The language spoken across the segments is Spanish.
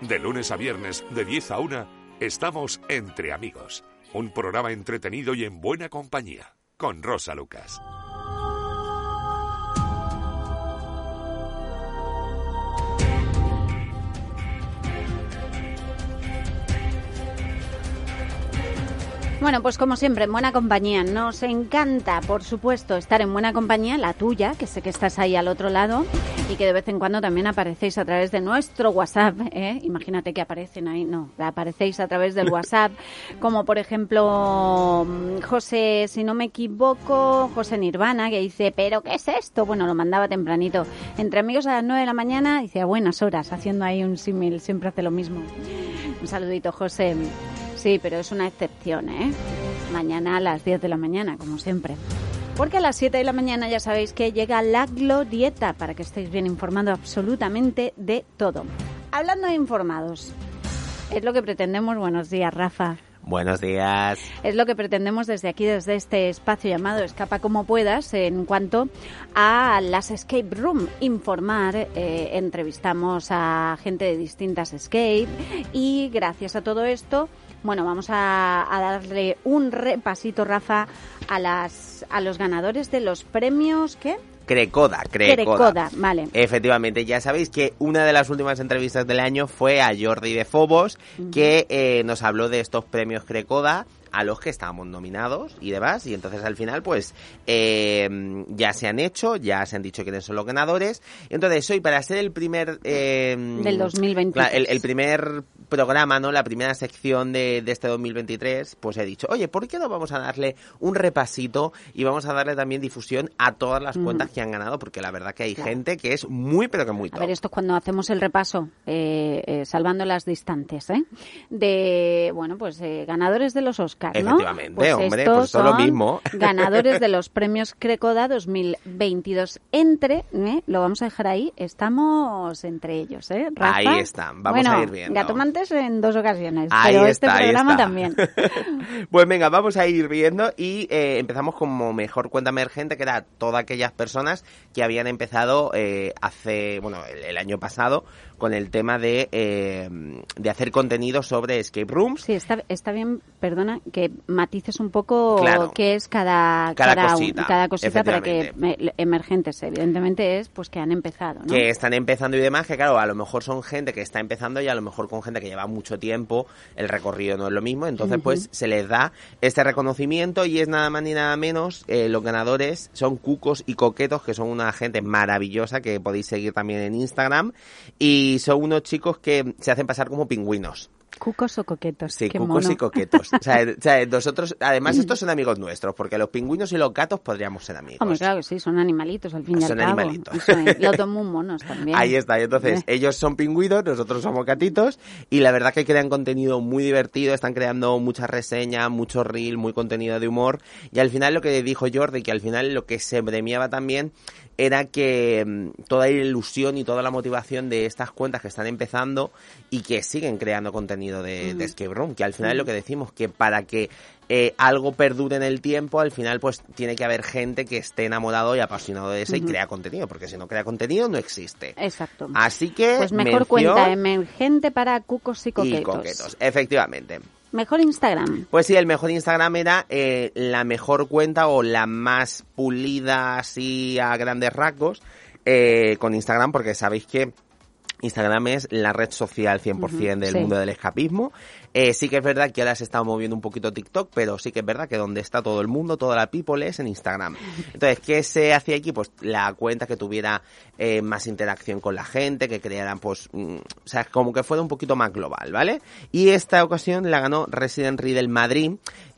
De lunes a viernes, de 10 a 1, estamos Entre Amigos. Un programa entretenido y en buena compañía. Con Rosa Lucas. Bueno, pues como siempre, en buena compañía. Nos encanta, por supuesto, estar en buena compañía, la tuya, que sé que estás ahí al otro lado y que de vez en cuando también aparecéis a través de nuestro WhatsApp. ¿eh? Imagínate que aparecen ahí, no, aparecéis a través del WhatsApp, como por ejemplo mm, José, si no me equivoco, José Nirvana, que dice, ¿pero qué es esto? Bueno, lo mandaba tempranito. Entre amigos a las 9 de la mañana, dice, a buenas horas, haciendo ahí un símil, siempre hace lo mismo. Un saludito, José. Sí, pero es una excepción, ¿eh? Mañana a las 10 de la mañana, como siempre. Porque a las 7 de la mañana ya sabéis que llega la glorieta para que estéis bien informados absolutamente de todo. Hablando de informados, es lo que pretendemos. Buenos días, Rafa. Buenos días. Es lo que pretendemos desde aquí, desde este espacio llamado Escapa como puedas, en cuanto a las escape room. Informar, eh, entrevistamos a gente de distintas escape y gracias a todo esto bueno, vamos a, darle un repasito, Rafa, a, las, a los ganadores de los premios, ¿qué? Crecoda, Crecoda. Crecoda, vale. Efectivamente, ya sabéis que una de las últimas entrevistas del año fue a Jordi de Fobos, que eh, nos habló de estos premios Crecoda a los que estábamos nominados y demás. Y entonces al final, pues, eh, ya se han hecho, ya se han dicho quiénes son los ganadores. Entonces, hoy para ser el primer... Eh, Del 2023. El, el, primer programa, ¿no? La primera sección de, de, este 2023, pues he dicho, oye, ¿por qué no vamos a darle un repasito y vamos a darle también difusión a todas las cuentas que han ganado? Porque la verdad que hay gente que es muy, pero que muy top. A ver, esto es cuando hacemos el repaso, eh, eh, salvando las distantes, ¿eh? De, bueno, pues eh, ganadores de los Oscars, ¿no? Efectivamente, pues hombre, pues son lo mismo. Ganadores de los premios Crecoda 2022. Entre, ¿eh? lo vamos a dejar ahí, estamos entre ellos, ¿eh? Rafa? Ahí están, vamos bueno, a ir viendo. Gatomantes en dos ocasiones, ahí pero está, este programa también. pues venga, vamos a ir viendo y eh, empezamos como mejor cuenta emergente, que era todas aquellas personas que habían empezado eh, hace, bueno, el, el, año pasado con el tema de, eh, de hacer contenido sobre escape rooms. Sí, está, está bien, perdona, que matices un poco claro. qué es cada, cada, cada cosita, cada cosita para que emergentes, evidentemente, es pues que han empezado, ¿no? Que están empezando y demás, que claro, a lo mejor son gente que está empezando y a lo mejor con gente que lleva mucho tiempo, el recorrido no es lo mismo, entonces uh -huh. pues se les da este reconocimiento y es nada más ni nada menos, eh, los ganadores son Cucos y Coquetos, que son una gente maravillosa que podéis seguir también en Instagram y son unos chicos que se hacen pasar como pingüinos. Cucos o coquetos. Sí, Qué cucos mono. y coquetos. O sea, o sea, nosotros, además, estos son amigos nuestros, porque los pingüinos y los gatos podríamos ser amigos. Hombre, claro sí, son animalitos al fin y al Son cabo. animalitos. Y son- muy monos también. Ahí está, y entonces ellos son pingüinos, nosotros somos gatitos, y la verdad que crean contenido muy divertido, están creando muchas reseñas, mucho reel, muy contenido de humor, y al final lo que dijo Jordi, que al final lo que se premiaba también era que mm, toda la ilusión y toda la motivación de estas cuentas que están empezando y que siguen creando contenido de, de escape room, que al final es lo que decimos, que para que eh, algo perdure en el tiempo, al final pues tiene que haber gente que esté enamorado y apasionado de eso y crea contenido, porque si no crea contenido no existe. Exacto. Así que Pues mejor mención cuenta emergente para cucos y coquetos. y coquetos, efectivamente. Mejor Instagram. Pues sí, el mejor Instagram era eh, la mejor cuenta o la más pulida así a grandes rasgos eh, con Instagram, porque sabéis que Instagram es la red social 100% del sí. mundo del escapismo. Eh, sí que es verdad que ahora se está moviendo un poquito TikTok, pero sí que es verdad que donde está todo el mundo, toda la people es en Instagram. Entonces, ¿qué se hacía aquí? Pues la cuenta que tuviera eh, más interacción con la gente, que crearan, pues, mm, o sea, como que fuera un poquito más global, ¿vale? Y esta ocasión la ganó Resident Riddle Madrid,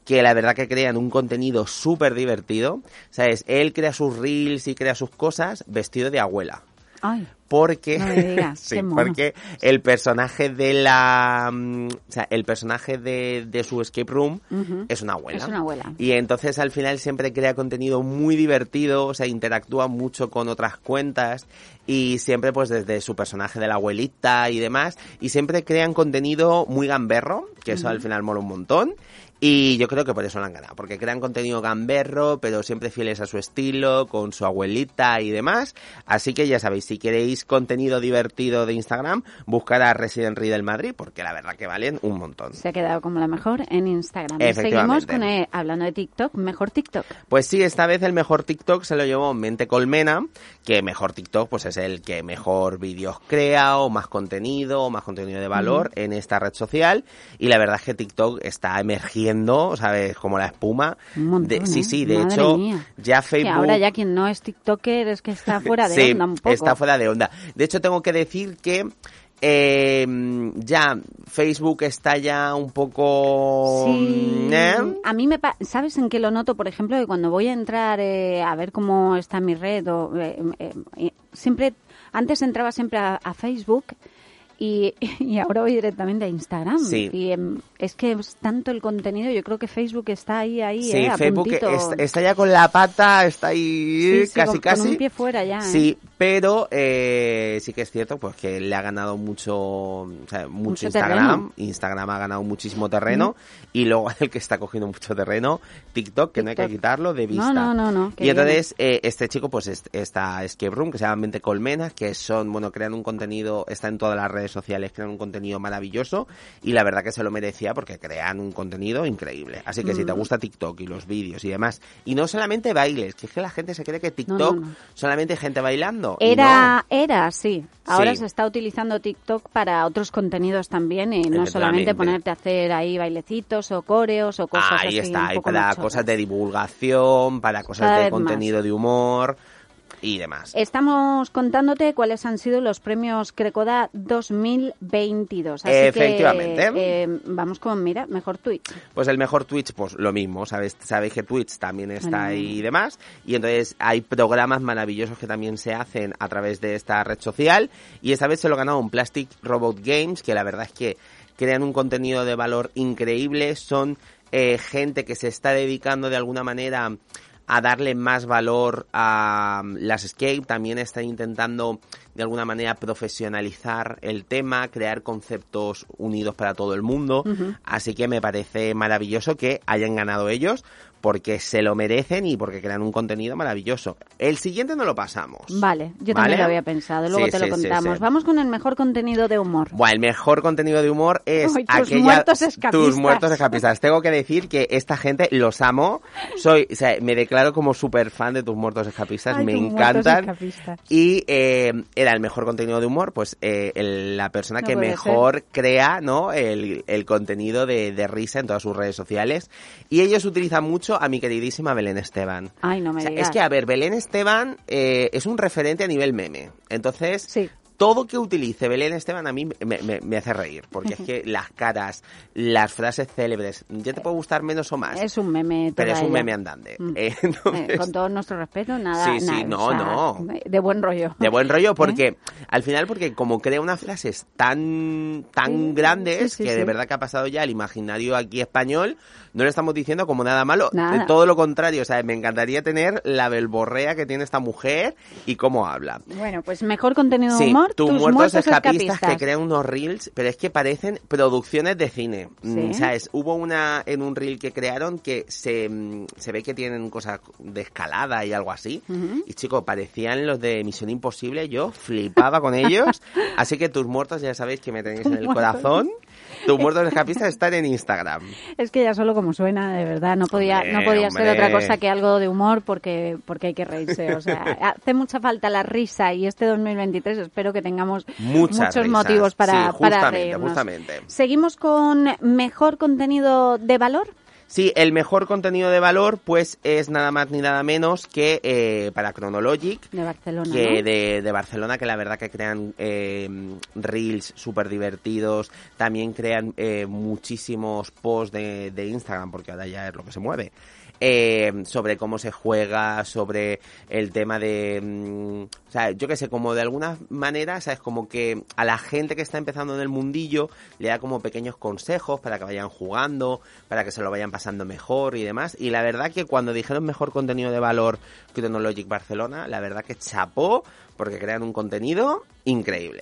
que la verdad que crean un contenido súper divertido. ¿Sabes? Él crea sus reels y crea sus cosas vestido de abuela Ay, porque No me digas, sí, porque el personaje de la mm, o sea el personaje de, de su escape room es una abuela. Es una abuela. y entonces al final siempre crea contenido muy divertido o sea interactúa mucho con otras cuentas y siempre pues desde su personaje de la abuelita y demás. Y siempre crean contenido muy gamberro que eso al final mola un montón Y yo creo que por eso lo han ganado, porque crean contenido gamberro, pero siempre fieles a su estilo, con su abuelita y demás. Así que ya sabéis, si queréis contenido divertido de Instagram, buscar a Resident Riddle Madrid, porque la verdad que valen un montón. Se ha quedado como la mejor en Instagram. Seguimos con, eh, hablando de TikTok, mejor TikTok. Pues sí, esta vez el mejor TikTok se lo llevó Mente Colmena, que mejor TikTok pues es el que mejor vídeos crea o más contenido o más contenido de valor en esta red social. Y la verdad es que TikTok está emergiendo, ¿sabes? Como la espuma. de, sí, sí, de hecho, ya Facebook... ahora ya quien no es TikToker es que está fuera de onda un poco. está fuera de onda. De hecho, tengo que decir que eh, ya Facebook está ya un poco sí, ¿eh? a mí me sabes en qué lo noto por ejemplo que cuando voy a entrar eh, a ver cómo está mi red o eh, siempre antes entraba siempre a Facebook y, y, ahora voy directamente a Instagram. Sí. Y em, es que es tanto el contenido, yo creo que Facebook está ahí, ahí, sí, eh, Facebook está, ya con la pata, está ahí casi, casi. Con un pie fuera ya. Sí, ¿eh? pero eh, sí que es cierto pues que le ha ganado mucho, o sea, mucho, Instagram. Instagram ha ganado muchísimo terreno y luego el que está cogiendo mucho terreno, TikTok, que no hay que quitarlo de vista. No, no, no. y entonces eh, este chico pues está Escape Room, que se llama Mente Colmenas, que son, bueno, crean un contenido, está en todas las redes sociales, crean un contenido maravilloso y la verdad que se lo merecía porque crean un contenido increíble. Así que si te mm. gusta TikTok y los vídeos y demás, y no solamente bailes, que es que la gente se cree que TikTok solamente gente bailando. Era, era, sí. Ahora se está utilizando TikTok para otros contenidos también y no solamente ponerte a hacer ahí bailecitos o coreos o cosas ahí así. Ahí está, y para cosas de divulgación, para cosas de contenido de humor y demás. Estamos contándote cuáles han sido los premios Crecoda 2022. Así Efectivamente. Que, eh, vamos con, mira, mejor Twitch. Pues el mejor Twitch, pues lo mismo, ¿sabes? Sabéis que Twitch también está ahí y demás. Y entonces hay programas maravillosos que también se hacen a través de esta red social. Y esta vez se lo ganó un Plastic Robot Games, que la verdad es que crean un contenido de valor increíble. Son eh, gente que se está dedicando de alguna manera a darle más valor a um, las Escape, también están intentando de alguna manera profesionalizar el tema, crear conceptos unidos para todo el mundo, así que me parece maravilloso que hayan ganado ellos, porque se lo merecen y porque crean un contenido maravilloso. El siguiente no lo pasamos. Vale, yo también lo había pensado, luego te lo contamos. Vamos con el mejor contenido de humor. Bueno, el mejor contenido de humor es tus muertos escapistas. tus muertos escapistas. Tengo que decir que esta gente los amo. Soy, o sea, me declaro como súper fan de tus muertos escapistas, me encantan. Y eh, era el mejor contenido de humor, pues eh, la persona que mejor crea, ¿no? El, contenido de, de risa en todas sus redes sociales. Y ellos utilizan mucho a mi queridísima Belén Esteban. Ay, no me Es que, a ver, Belén Esteban eh, es un referente a nivel meme. Entonces, sí todo que utilice Belén Esteban a mí me, hace reír, porque es que las caras, las frases célebres, ya te puede gustar menos o más. Es un meme. Pero es un meme andante. Mm. Eh, eh, con todo nuestro respeto, nada. Sí, sí, no, no. De buen rollo. De buen rollo, porque ¿Eh? al final, porque como crea unas frases tan, tan grandes, que de verdad que ha pasado ya el imaginario aquí español, no le estamos diciendo como nada malo. De todo lo contrario, o sea, me encantaría tener la belborrea que tiene esta mujer y cómo habla. Bueno, pues mejor contenido de humor tus, muertos, escapistas, que crean unos reels, pero es que parecen producciones de cine. Mm, ¿Sabes? Hubo una en un reel que crearon que se, mm, se ve que tienen cosas de escalada y algo así. Y chicos, parecían los de Misión Imposible. Yo flipaba con ellos. así que tus muertos ya sabéis que me tenéis en el corazón. Tus muertos escapistas están en Instagram. Es que ya solo como suena, de verdad, no podía, no podía ser otra cosa que algo de humor porque, porque hay que reírse. O sea, hace mucha falta la risa y este 2023 espero que tengamos muchos motivos para, para reírnos. Justamente. Seguimos con mejor contenido de valor. Sí, el mejor contenido de valor, pues es nada más ni nada menos que eh, para Chronologic. De Barcelona. Que de, Barcelona, que la verdad que crean eh, reels súper divertidos. También crean eh, muchísimos posts de, de Instagram, porque ahora ya es lo que se mueve eh, sobre cómo se juega, sobre el tema de, mm, o sea, yo qué sé, como de alguna manera, sabes, como que a la gente que está empezando en el mundillo le da como pequeños consejos para que vayan jugando, para que se lo vayan pasando mejor y demás. Y la verdad que cuando dijeron mejor contenido de valor Chronologic Barcelona, la verdad que chapó porque crean un contenido increíble.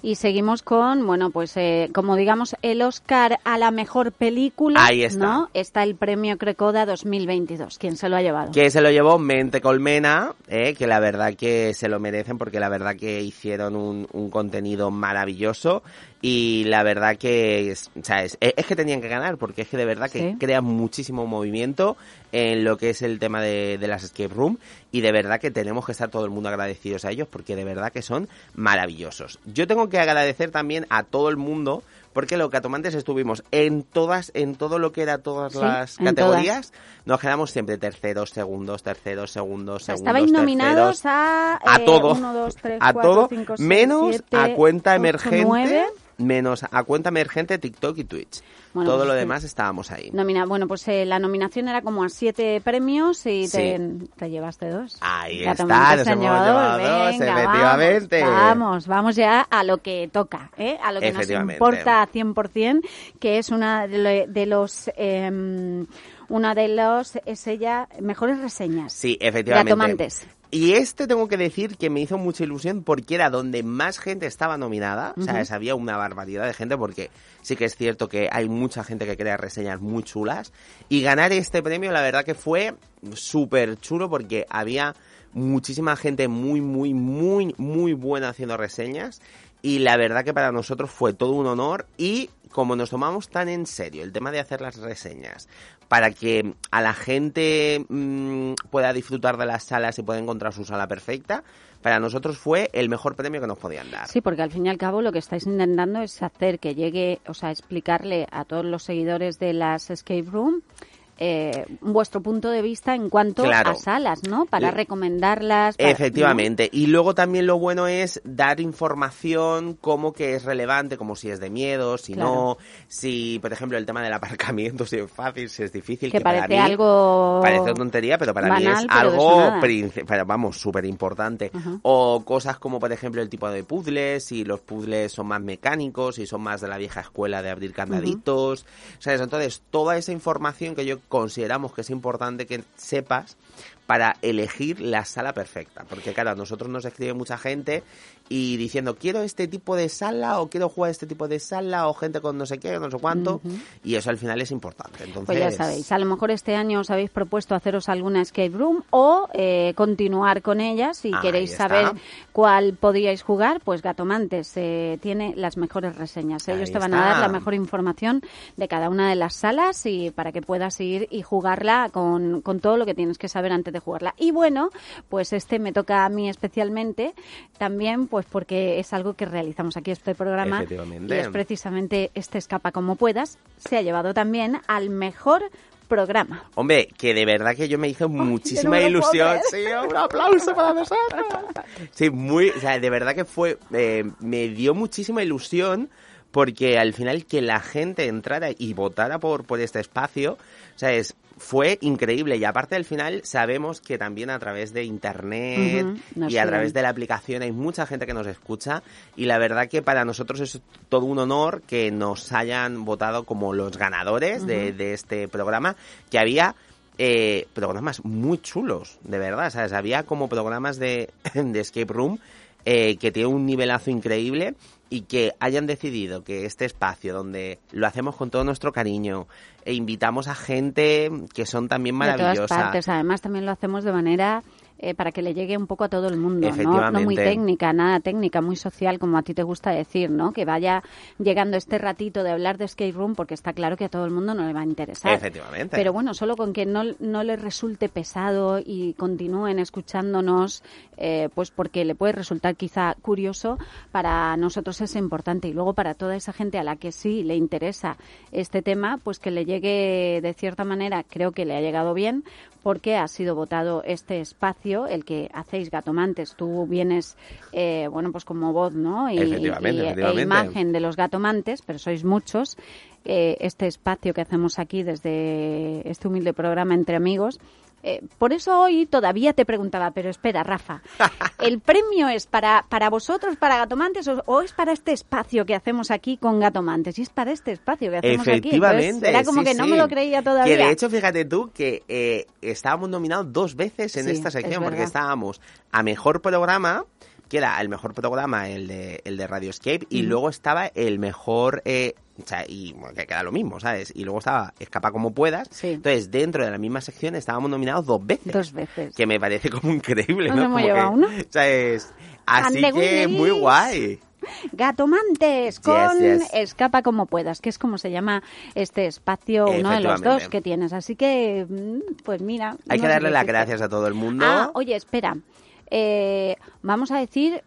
Y seguimos con, bueno, pues eh, como digamos el Oscar a la mejor película, Ahí está. ¿no? Está el premio Crecoda 2022. ¿Quién se lo ha llevado? Que se lo llevó Mente Colmena, eh, que la verdad que se lo merecen porque la verdad que hicieron un, un contenido maravilloso y la verdad que es, o sea, es, es que tenían que ganar porque es que de verdad que Sí. crean muchísimo movimiento en lo que es el tema de, de las escape room y de verdad que tenemos que estar todo el mundo agradecidos a ellos porque de verdad que son maravillosos. Yo tengo que agradecer también a todo el mundo porque los catomantes estuvimos en todas, en todo lo que era todas Sí, las categorías, nos quedamos siempre terceros, segundos, terceros, segundos, O sea, segundos, estabais nominados terceros, a, a eh, todo, uno, dos, tres, a cuatro, todo, cinco, seis, menos siete, a cuenta ocho, emergente, nueve. Menos a cuenta emergente TikTok y Twitch. Bueno, todo pues lo demás estábamos ahí. Nomina- bueno, pues eh, la nominación era como a siete premios y te, Sí. te llevaste dos. Ahí está, nos hemos llevado dos, venga, efectivamente. Vamos, vamos, ya a lo que toca, ¿eh? a lo que nos importa 100%, que es una de, lo- de los... em, una de los es ella mejores reseñas. Sí, efectivamente. Gatomantes. Y este tengo que decir que me hizo mucha ilusión porque era donde más gente estaba nominada. O sea, había una barbaridad de gente porque sí que es cierto que hay mucha gente que crea reseñas muy chulas. Y ganar este premio, la verdad que fue súper chulo porque había muchísima gente muy, muy, muy, muy buena haciendo reseñas. Y la verdad que para nosotros fue todo un honor y como nos tomamos tan en serio el tema de hacer las reseñas para que a la gente mm, pueda disfrutar de las salas y pueda encontrar su sala perfecta, para nosotros fue el mejor premio que nos podían dar. Sí, porque al fin y al cabo lo que estáis intentando es hacer que llegue, o sea, explicarle a todos los seguidores de las escape room eh, vuestro punto de vista en cuanto Claro. a salas, ¿no? Para Le- recomendarlas. para- Efectivamente. Y luego también lo bueno es dar información como que es relevante, como si es de miedo, si Claro. no, si, por ejemplo, el tema del aparcamiento, si es fácil, si es difícil. Que para parece mí algo Parece tontería, pero para mí banal, es de eso algo, pero vamos, súper importante. O cosas como, por ejemplo, el tipo de puzzles, si los puzzles son más mecánicos, si son más de la vieja escuela de abrir candaditos. ¿Sabes? Entonces, toda esa información que yo consideramos que es importante que sepas para elegir la sala perfecta. Porque, claro, a nosotros nos escribe mucha gente y diciendo, quiero este tipo de sala o quiero jugar este tipo de sala o gente con no sé qué o no sé cuánto. Y eso al final es importante. Entonces, Pues ya sabéis, a lo mejor este año os habéis propuesto haceros alguna escape room o eh, continuar con ella. Si queréis saber cuál podíais jugar, pues Gatomantes eh, tiene las mejores reseñas. Ellos Ahí te van a dar la mejor información de cada una de las salas y para que puedas ir y jugarla con, con todo lo que tienes que saber antes de jugarla. Y bueno, pues este me toca a mí especialmente también, pues porque es algo que realizamos aquí este programa y es precisamente este escapa como puedas. Se ha llevado también al mejor programa. Hombre, que de verdad que yo me hizo muchísima ilusión. Sí, un aplauso para nosotros. Sí, muy, o sea, de verdad que fue, eh, me dio muchísima ilusión porque al final que la gente entrara y votara por, por este espacio, o sea, es, fue increíble. Y aparte al final sabemos que también a través de internet y a través de la aplicación hay mucha gente que nos escucha. Y la verdad que para nosotros es todo un honor que nos hayan votado como los ganadores de, de este programa que había eh, programas muy chulos de verdad. ¿sabes? había como programas de, de escape room eh, que tiene un nivelazo increíble y que hayan decidido que este espacio donde lo hacemos con todo nuestro cariño e invitamos a gente que son también De todas maravillosas partes. Además, también lo hacemos de manera eh, para que le llegue un poco a todo el mundo, ¿no? No muy técnica, nada técnica, muy social, como a ti te gusta decir, ¿no? Que vaya llegando este ratito de hablar de skate room, porque está claro que a todo el mundo no le va a interesar. Efectivamente. Pero bueno, solo con que no, no les resulte pesado y continúen escuchándonos, eh, pues porque le puede resultar quizá curioso, para nosotros es importante. Y luego para toda esa gente a la que sí le interesa este tema, pues que le llegue de cierta manera, creo que le ha llegado bien, porque ha sido votado este espacio, el que hacéis gatomantes. Tú vienes, eh, bueno, pues como voz, ¿no? Y, Efectivamente, y- e efectivamente. imagen de los gatomantes, pero sois muchos. Eh, este espacio que hacemos aquí desde este humilde programa entre amigos. Eh, por eso hoy todavía te preguntaba, pero espera, Rafa, ¿el premio es para, para vosotros, para Gatomantes, o, o es para este espacio que hacemos aquí con Gatomantes? Y es para este espacio que hacemos aquí. Efectivamente. Entonces, era como sí, que no sí. me lo creía todavía. Que de hecho, fíjate tú que eh, estábamos nominados dos veces en Sí, esta es sección, porque estábamos a mejor programa que era el mejor programa, el de, el de Radioscape, y luego estaba el mejor... Eh, o sea, y bueno, que queda lo mismo, ¿sabes? Y luego estaba Escapa como puedas. Sí. Entonces, dentro de la misma sección estábamos nominados dos veces. Dos veces. Que me parece como increíble, ¿Nos ¿no? Como que- uno? O sea, es... Así And que muy guay. Gatomantes con Yes, yes. Escapa como puedas, que es como se llama este espacio, uno de los dos que tienes. Así que, mm, pues mira. Hay no que darle las gracias a todo el mundo. Ah, oye, espera. Eh, vamos a decir,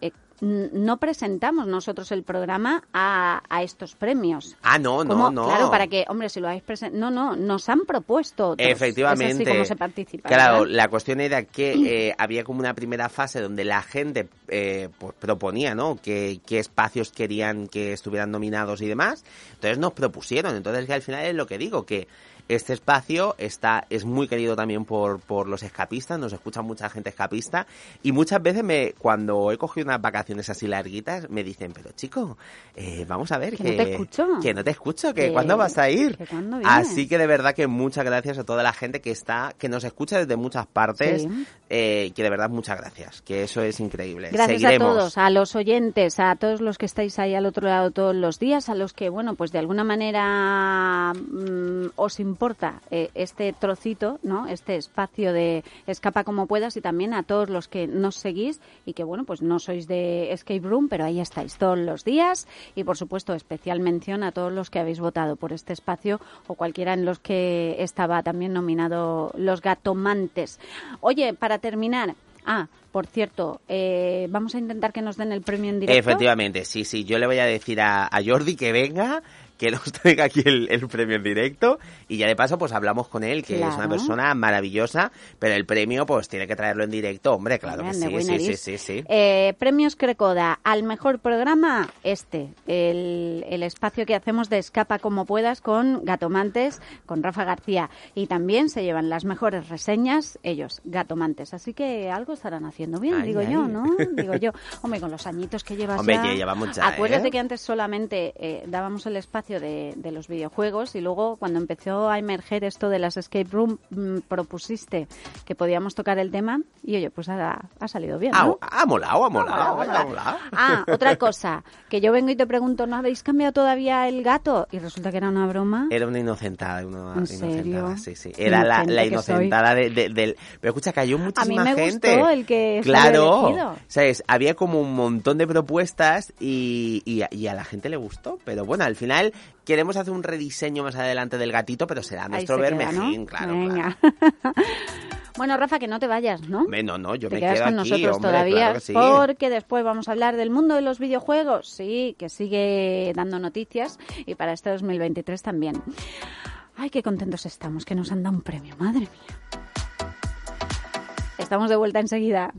eh, no presentamos nosotros el programa a, a estos premios. Ah, no, no, ¿Cómo? no. Claro, para que, hombre, si lo habéis presentado. No, no, nos han propuesto. otros. Efectivamente. Es así como se participa. Claro, ¿verdad? la cuestión era que eh, había como una primera fase donde la gente eh, pues proponía, ¿no? Que, qué espacios querían que estuvieran nominados y demás. Entonces nos propusieron. Entonces que al final es lo que digo, que este espacio está es muy querido también por, por los escapistas, nos escucha mucha gente escapista y muchas veces me cuando he cogido unas vacaciones así larguitas me dicen, pero chico, eh, vamos a ver Que no te escucho. que no te escucho, que Que- cuándo vas a ir. que. Así que de verdad que muchas gracias a toda la gente que está, que nos escucha desde muchas partes, Sí. eh, que de verdad muchas gracias, que eso es increíble. Gracias Seguiremos. a todos, a los oyentes, a todos los que estáis ahí al otro lado todos los días, a los que, bueno, pues de alguna manera mm, os importa eh, este trocito, ¿no? Este espacio de escapa como puedas y también a todos los que nos seguís y que, bueno, pues no sois de Escape Room, pero ahí estáis todos los días y, por supuesto, especial mención a todos los que habéis votado por este espacio o cualquiera en los que estaba también nominado Los Gatomantes. Oye, para terminar, Ah, por cierto, eh, vamos a intentar que nos den el premio en directo. Efectivamente, sí, sí, yo le voy a decir a, a Jordi que venga, que nos traiga aquí el, el premio en directo y ya de paso pues hablamos con él, que es una persona maravillosa, pero el premio pues tiene que traerlo en directo, hombre, claro que sí, sí, sí, is. sí, sí. Eh, premios Crecoda al mejor programa, este, el, el espacio que hacemos de Escapa como puedas con Gatomantes, con Rafa García. Y también se llevan las mejores reseñas ellos, Gatomantes. Así que algo estarán haciendo bien, Ay, digo ay. yo, ¿no? Digo yo. Hombre, con los añitos que llevas Hombre, ya. llevamos ya, Acuérdate ¿eh? que antes solamente eh, dábamos el espacio de, de los videojuegos y luego cuando empezó a emerger esto de las escape room mm, propusiste que podíamos tocar el tema y oye, pues ha, ha salido bien, Ah, ¿no? ha molado, ha molado, hola. ha molado. Ah, otra cosa, que yo vengo y te pregunto, ¿no habéis cambiado todavía el gato? Y resulta que era una broma. Era una inocentada, una ¿En inocentada, serio? sí, sí. Era la, inocentada de- de- del... Pero escucha, cayó muchísima me gente. gustó el que Claro. ¿sabes? Había como un montón de propuestas y, y, a- y a la gente le gustó. Pero bueno, al final queremos hacer un rediseño más adelante del gatito, pero será nuestro se queda, bermejín, ¿no? claro, Venga. claro. bueno, Rafa, que no te vayas, ¿no? No, no, yo te me quedas quedo con aquí, nosotros hombre, todavía claro que sí. porque después vamos a hablar del mundo de los videojuegos, sí, que sigue dando noticias y para este 2023 también. Ay, qué contentos estamos que nos han dado un premio, madre mía. Estamos de vuelta enseguida.